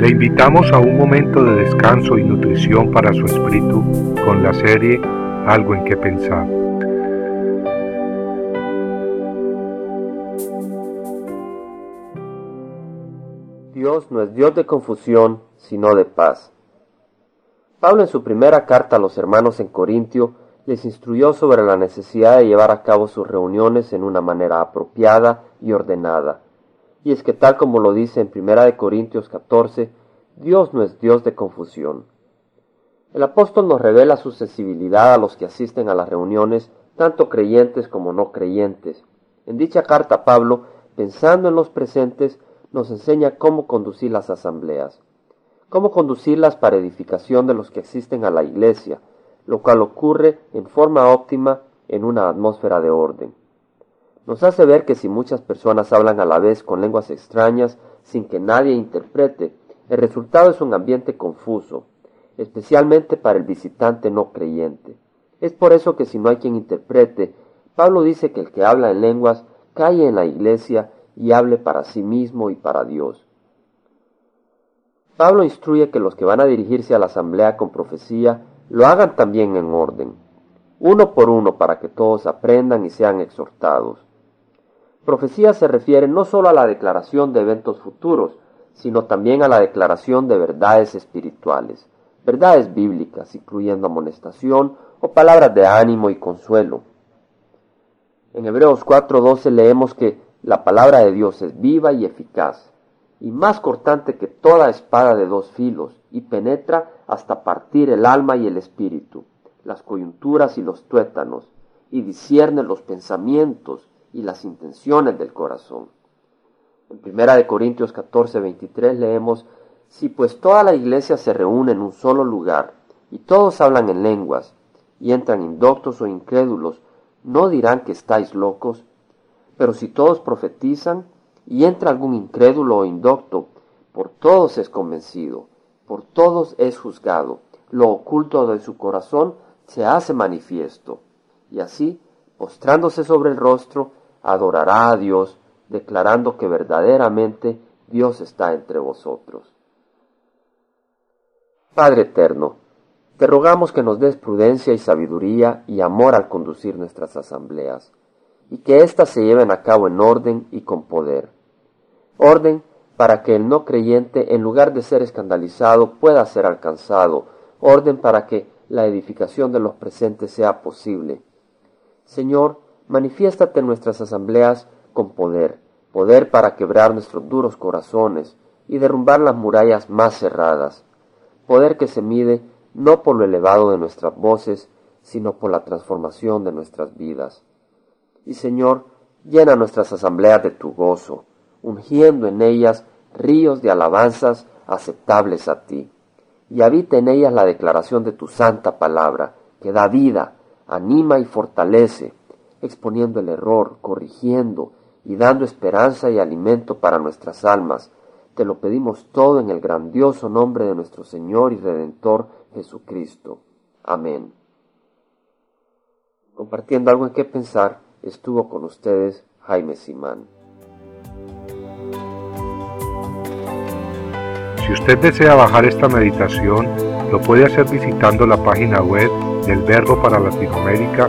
Le invitamos a un momento de descanso y nutrición para su espíritu con la serie Algo en que pensar. Dios no es Dios de confusión, sino de paz. Pablo en su primera carta a los hermanos en Corintio les instruyó sobre la necesidad de llevar a cabo sus reuniones en una manera apropiada y ordenada. Y es que tal como lo dice en 1 Corintios 14, Dios no es Dios de confusión. El apóstol nos revela su sensibilidad a los que asisten a las reuniones, tanto creyentes como no creyentes. En dicha carta Pablo, pensando en los presentes, nos enseña cómo conducir las asambleas cómo conducirlas para edificación de los que asisten a la iglesia, lo cual ocurre en forma óptima en una atmósfera de orden. Nos hace ver que si muchas personas hablan a la vez con lenguas extrañas sin que nadie interprete, el resultado es un ambiente confuso, especialmente para el visitante no creyente. Es por eso que si no hay quien interprete, Pablo dice que el que habla en lenguas calle en la iglesia y hable para sí mismo y para Dios. Pablo instruye que los que van a dirigirse a la asamblea con profecía lo hagan también en orden, uno por uno para que todos aprendan y sean exhortados. Profecía se refiere no solo a la declaración de eventos futuros, sino también a la declaración de verdades espirituales, verdades bíblicas, incluyendo amonestación o palabras de ánimo y consuelo. En Hebreos 4:12 leemos que la palabra de Dios es viva y eficaz y más cortante que toda espada de dos filos, y penetra hasta partir el alma y el espíritu, las coyunturas y los tuétanos, y discierne los pensamientos y las intenciones del corazón. En primera de Corintios 14, 23 leemos, Si pues toda la iglesia se reúne en un solo lugar, y todos hablan en lenguas, y entran indoctos o incrédulos, ¿no dirán que estáis locos? Pero si todos profetizan, y entra algún incrédulo o indocto, por todos es convencido, por todos es juzgado, lo oculto de su corazón se hace manifiesto, y así, postrándose sobre el rostro, adorará a Dios, declarando que verdaderamente Dios está entre vosotros. Padre eterno, te rogamos que nos des prudencia y sabiduría y amor al conducir nuestras asambleas, y que éstas se lleven a cabo en orden y con poder orden para que el no creyente, en lugar de ser escandalizado, pueda ser alcanzado, orden para que la edificación de los presentes sea posible. Señor, manifiéstate en nuestras asambleas con poder, poder para quebrar nuestros duros corazones y derrumbar las murallas más cerradas, poder que se mide no por lo elevado de nuestras voces, sino por la transformación de nuestras vidas. Y Señor, llena nuestras asambleas de tu gozo, ungiendo en ellas ríos de alabanzas aceptables a ti. Y habita en ellas la declaración de tu santa palabra, que da vida, anima y fortalece, exponiendo el error, corrigiendo y dando esperanza y alimento para nuestras almas. Te lo pedimos todo en el grandioso nombre de nuestro Señor y Redentor Jesucristo. Amén. Compartiendo algo en qué pensar, estuvo con ustedes Jaime Simán. Si usted desea bajar esta meditación, lo puede hacer visitando la página web del Verbo para Latinoamérica